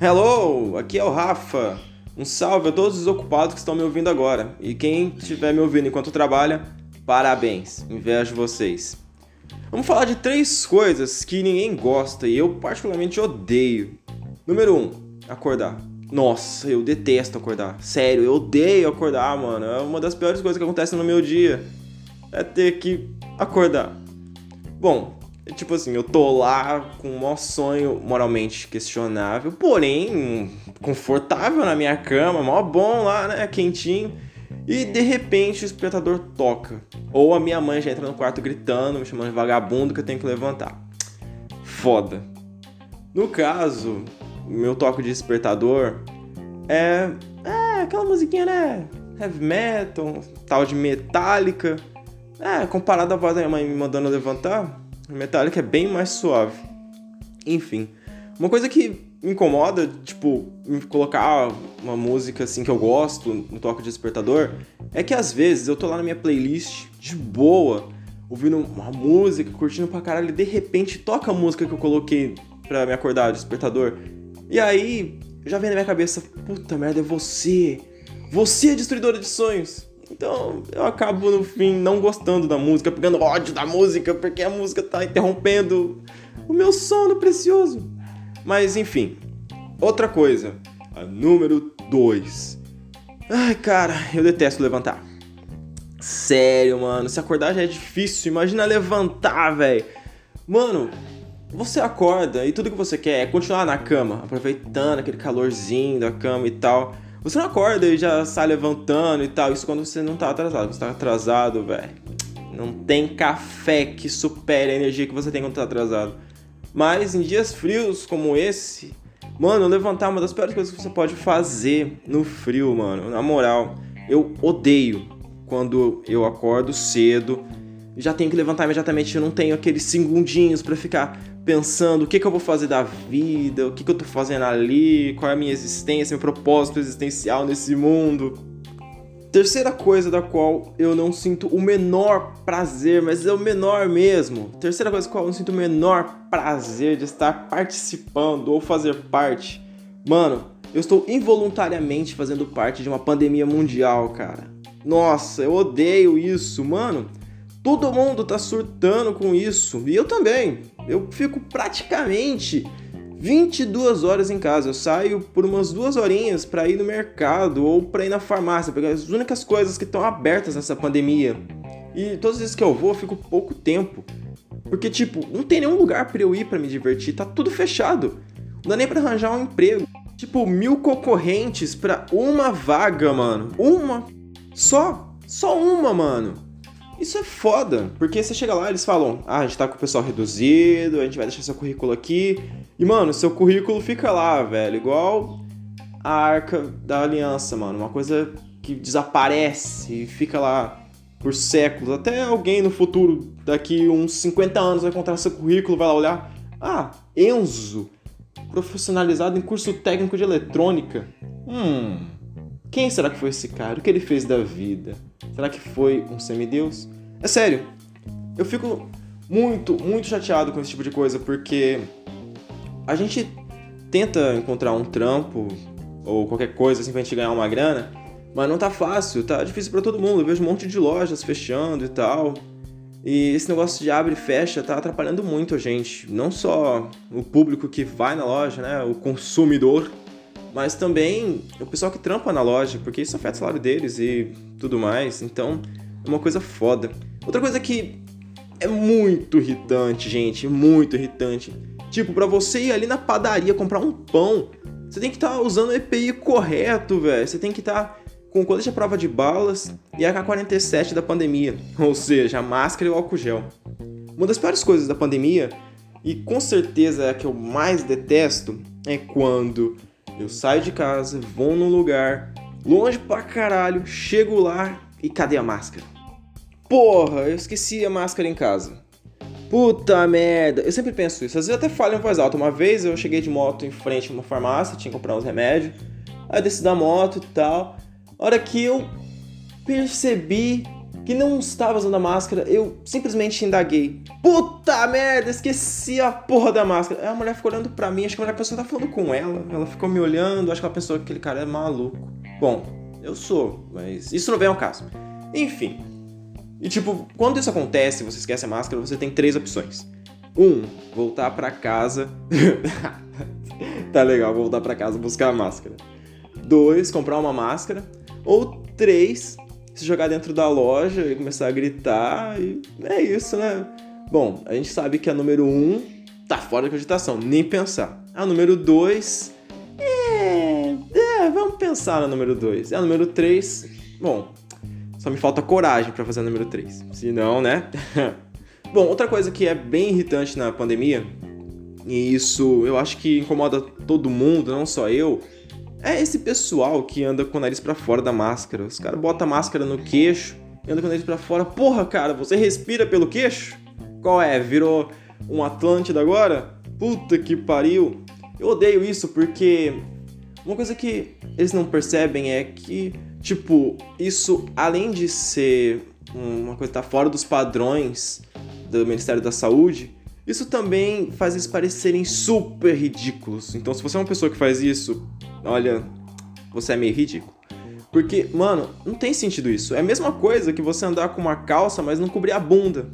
Hello, aqui é o Rafa. Um salve a todos os ocupados que estão me ouvindo agora. E quem estiver me ouvindo enquanto trabalha, parabéns, invejo vocês. Vamos falar de três coisas que ninguém gosta e eu particularmente odeio. Número 1, um, acordar. Nossa, eu detesto acordar. Sério, eu odeio acordar, mano. É uma das piores coisas que acontecem no meu dia. É ter que acordar. Bom, Tipo assim, eu tô lá com um maior sonho moralmente questionável, porém confortável na minha cama, mó bom lá, né? Quentinho. E de repente o despertador toca. Ou a minha mãe já entra no quarto gritando, me chamando de vagabundo que eu tenho que levantar. Foda. No caso, meu toque de despertador é. É aquela musiquinha, né? Heavy metal, tal de metálica. É, comparado à voz da minha mãe me mandando levantar, Metallica é bem mais suave. Enfim, uma coisa que me incomoda, tipo, colocar uma música assim que eu gosto no toque de despertador, é que às vezes eu tô lá na minha playlist de boa, ouvindo uma música, curtindo pra caralho, e de repente toca a música que eu coloquei pra me acordar, despertador. E aí já vem na minha cabeça, puta merda, é você. Você é destruidora de sonhos. Então eu acabo no fim não gostando da música, pegando ódio da música, porque a música tá interrompendo o meu sono precioso. Mas enfim, outra coisa, a número 2. Ai, cara, eu detesto levantar. Sério, mano, se acordar já é difícil, imagina levantar, velho. Mano, você acorda e tudo que você quer é continuar na cama, aproveitando aquele calorzinho da cama e tal. Você não acorda e já sai levantando e tal. Isso quando você não tá atrasado. Você tá atrasado, velho. Não tem café que supere a energia que você tem quando tá atrasado. Mas em dias frios como esse, mano, levantar é uma das piores coisas que você pode fazer no frio, mano. Na moral, eu odeio quando eu acordo cedo já tenho que levantar imediatamente, eu não tenho aqueles segundinhos para ficar pensando o que, que eu vou fazer da vida, o que, que eu tô fazendo ali, qual é a minha existência, meu propósito existencial nesse mundo. Terceira coisa da qual eu não sinto o menor prazer, mas é o menor mesmo. Terceira coisa da qual eu não sinto o menor prazer de estar participando ou fazer parte. Mano, eu estou involuntariamente fazendo parte de uma pandemia mundial, cara. Nossa, eu odeio isso, mano. Todo mundo tá surtando com isso. E eu também. Eu fico praticamente 22 horas em casa. Eu saio por umas duas horinhas para ir no mercado ou para ir na farmácia, porque as únicas coisas que estão abertas nessa pandemia. E todas as vezes que eu vou, eu fico pouco tempo. Porque, tipo, não tem nenhum lugar para eu ir para me divertir, tá tudo fechado. Não dá nem pra arranjar um emprego. Tipo, mil concorrentes para uma vaga, mano. Uma. Só. Só uma, mano. Isso é foda, porque você chega lá eles falam: ah, a gente tá com o pessoal reduzido, a gente vai deixar seu currículo aqui. E, mano, seu currículo fica lá, velho, igual a arca da aliança, mano. Uma coisa que desaparece e fica lá por séculos. Até alguém no futuro, daqui uns 50 anos, vai encontrar seu currículo, vai lá olhar: ah, Enzo, profissionalizado em curso técnico de eletrônica. Hum. Quem será que foi esse cara? O que ele fez da vida? Será que foi um semideus? É sério, eu fico muito, muito chateado com esse tipo de coisa, porque a gente tenta encontrar um trampo ou qualquer coisa assim pra gente ganhar uma grana, mas não tá fácil, tá difícil para todo mundo. Eu vejo um monte de lojas fechando e tal. E esse negócio de abre e fecha tá atrapalhando muito a gente. Não só o público que vai na loja, né? O consumidor mas também o pessoal que trampa na loja, porque isso afeta o salário deles e tudo mais. Então, é uma coisa foda. Outra coisa que é muito irritante, gente, muito irritante. Tipo, para você ir ali na padaria comprar um pão, você tem que estar tá usando o EPI correto, velho. Você tem que estar tá com colete à prova de balas e a K47 da pandemia, ou seja, a máscara e o álcool gel. Uma das piores coisas da pandemia, e com certeza é a que eu mais detesto, é quando eu saio de casa, vou num lugar, longe pra caralho, chego lá e cadê a máscara? Porra, eu esqueci a máscara em casa. Puta merda, eu sempre penso isso. Às vezes até falo em voz alta. Uma vez eu cheguei de moto em frente a uma farmácia, tinha que comprar uns remédios. Aí eu desci da moto e tal. A hora que eu percebi que não estava usando a máscara, eu simplesmente indaguei. Puta merda, esqueci a porra da máscara. Aí a mulher ficou olhando pra mim, acho que a mulher pensou que tá falando com ela. Ela ficou me olhando, acho que ela pensou que aquele cara é maluco. Bom, eu sou, mas isso não vem ao caso. Enfim. E tipo, quando isso acontece, você esquece a máscara, você tem três opções. Um, voltar para casa. tá legal, voltar para casa buscar a máscara. Dois, comprar uma máscara. Ou três, se jogar dentro da loja e começar a gritar. E é isso, né? Bom, a gente sabe que a número um tá fora de cogitação, nem pensar. A número dois. É, é vamos pensar na número dois. E a número três. Bom, só me falta coragem para fazer a número três. Se não, né? Bom, outra coisa que é bem irritante na pandemia, e isso eu acho que incomoda todo mundo, não só eu, é esse pessoal que anda com o nariz para fora da máscara. Os caras botam a máscara no queixo e anda com o nariz para fora. Porra, cara, você respira pelo queixo? Qual é? Virou um Atlântida agora? Puta que pariu. Eu odeio isso porque uma coisa que eles não percebem é que, tipo, isso além de ser uma coisa que tá fora dos padrões do Ministério da Saúde, isso também faz eles parecerem super ridículos. Então, se você é uma pessoa que faz isso, olha, você é meio ridículo. Porque, mano, não tem sentido isso. É a mesma coisa que você andar com uma calça, mas não cobrir a bunda.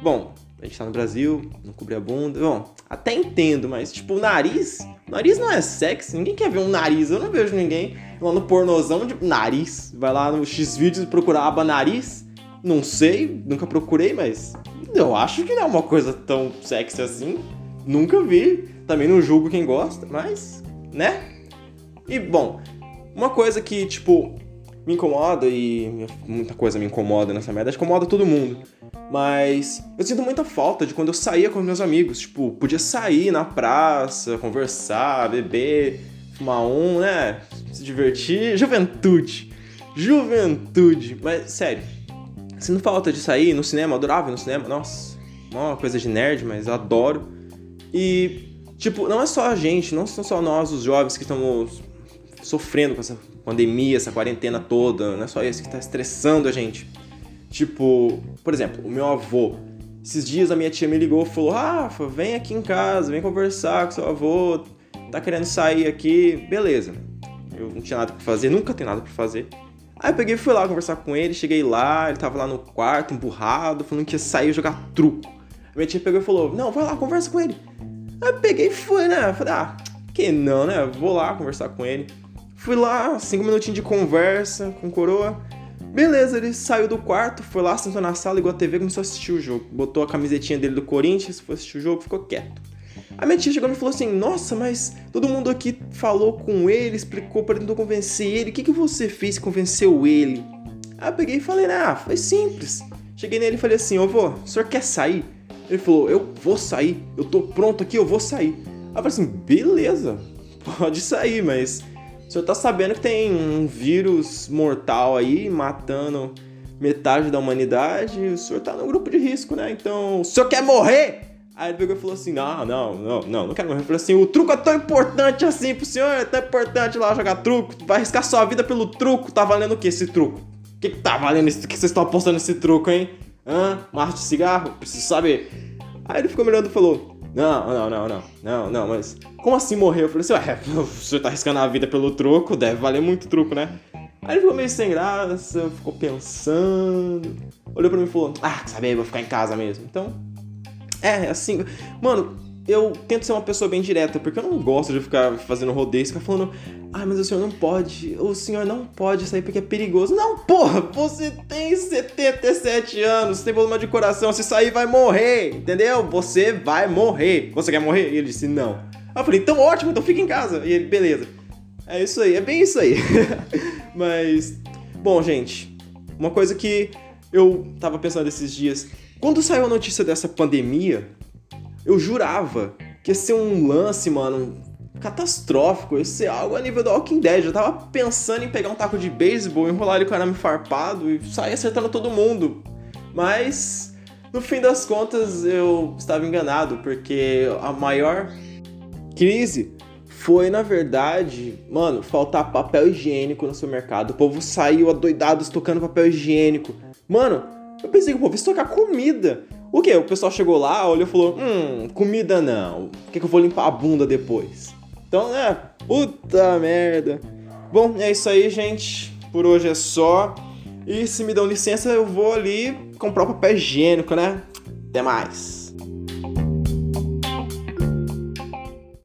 Bom, a gente tá no Brasil, não cobrir a bunda. Bom, até entendo, mas tipo, o nariz. Nariz não é sexy, ninguém quer ver um nariz. Eu não vejo ninguém lá no pornozão de nariz. Vai lá no X-Vídeos procurar a aba nariz. Não sei, nunca procurei, mas eu acho que não é uma coisa tão sexy assim. Nunca vi. Também não julgo quem gosta, mas, né? E bom, uma coisa que, tipo, me incomoda e muita coisa me incomoda nessa merda, incomoda todo mundo. Mas eu sinto muita falta de quando eu saía com meus amigos, tipo, podia sair na praça, conversar, beber, fumar um, né? Se divertir. Juventude. Juventude. Mas, sério, Sinto falta de sair no cinema, adorava ir no cinema, nossa, uma coisa de nerd, mas adoro. E, tipo, não é só a gente, não são só nós, os jovens, que estamos sofrendo com essa pandemia, essa quarentena toda, não é só isso que está estressando a gente. Tipo, por exemplo, o meu avô. Esses dias a minha tia me ligou e falou: Rafa, vem aqui em casa, vem conversar com seu avô, tá querendo sair aqui, beleza. Eu não tinha nada pra fazer, nunca tenho nada pra fazer. Aí eu peguei e fui lá conversar com ele, cheguei lá, ele tava lá no quarto, emburrado, falando que ia sair jogar truco. A minha tia pegou e falou, não, vai lá, conversa com ele. Aí eu peguei e fui, né? Falei, ah, que não, né? Vou lá conversar com ele. Fui lá, cinco minutinhos de conversa com coroa. Beleza, ele saiu do quarto, foi lá, sentou na sala, ligou a TV começou a assistir o jogo. Botou a camisetinha dele do Corinthians, foi assistir o jogo, ficou quieto. A minha tia chegou e falou assim: Nossa, mas todo mundo aqui falou com ele, explicou para tentar convencer ele. O que, que você fez que convenceu ele? Aí eu peguei e falei: Ah, foi simples. Cheguei nele e falei assim: Ô vô, o senhor quer sair? Ele falou: Eu vou sair, eu tô pronto aqui, eu vou sair. Aí eu falei assim: Beleza, pode sair, mas o senhor tá sabendo que tem um vírus mortal aí matando metade da humanidade, o senhor tá no grupo de risco, né? Então, o senhor quer morrer? Aí ele pegou e falou assim: não, não, não, não, não quero morrer. Ele falou assim: o truco é tão importante assim pro senhor, é tão importante lá jogar truco. Vai arriscar sua vida pelo truco. Tá valendo o que esse truco? O que, que tá valendo isso? O que vocês estão apostando nesse truco, hein? Hã? Marcha de cigarro? Preciso saber. Aí ele ficou me olhando e falou: não, não, não, não, não, não, mas como assim morrer? Eu falei assim: ué, senhor tá arriscando a vida pelo truco, deve valer muito truco, né? Aí ele ficou meio sem graça, ficou pensando, olhou pra mim e falou: ah, sabe, vou ficar em casa mesmo. Então, é, assim. Mano, eu tento ser uma pessoa bem direta, porque eu não gosto de ficar fazendo rodeio, ficar falando, ah, mas o senhor não pode, o senhor não pode sair porque é perigoso. Não, porra, você tem 77 anos, tem problema de coração, se sair vai morrer, entendeu? Você vai morrer. Você quer morrer? E ele disse, não. Eu falei, então ótimo, então fica em casa. E ele, beleza. É isso aí, é bem isso aí. mas, bom, gente, uma coisa que eu tava pensando esses dias quando saiu a notícia dessa pandemia, eu jurava que ia ser um lance, mano, catastrófico, ia ser algo a nível do Walking Dead. Eu tava pensando em pegar um taco de beisebol, enrolar ele com arame farpado e sair acertando todo mundo. Mas, no fim das contas, eu estava enganado, porque a maior crise foi, na verdade, mano, faltar papel higiênico no seu mercado. O povo saiu adoidado estocando papel higiênico. Mano, Eu pensei que, pô, vou estocar comida. O quê? O pessoal chegou lá, olhou e falou: Hum, comida não. Por que, que eu vou limpar a bunda depois? Então, né? Puta merda. Bom, é isso aí, gente. Por hoje é só. E se me dão licença, eu vou ali comprar o papel higiênico, né? Até mais.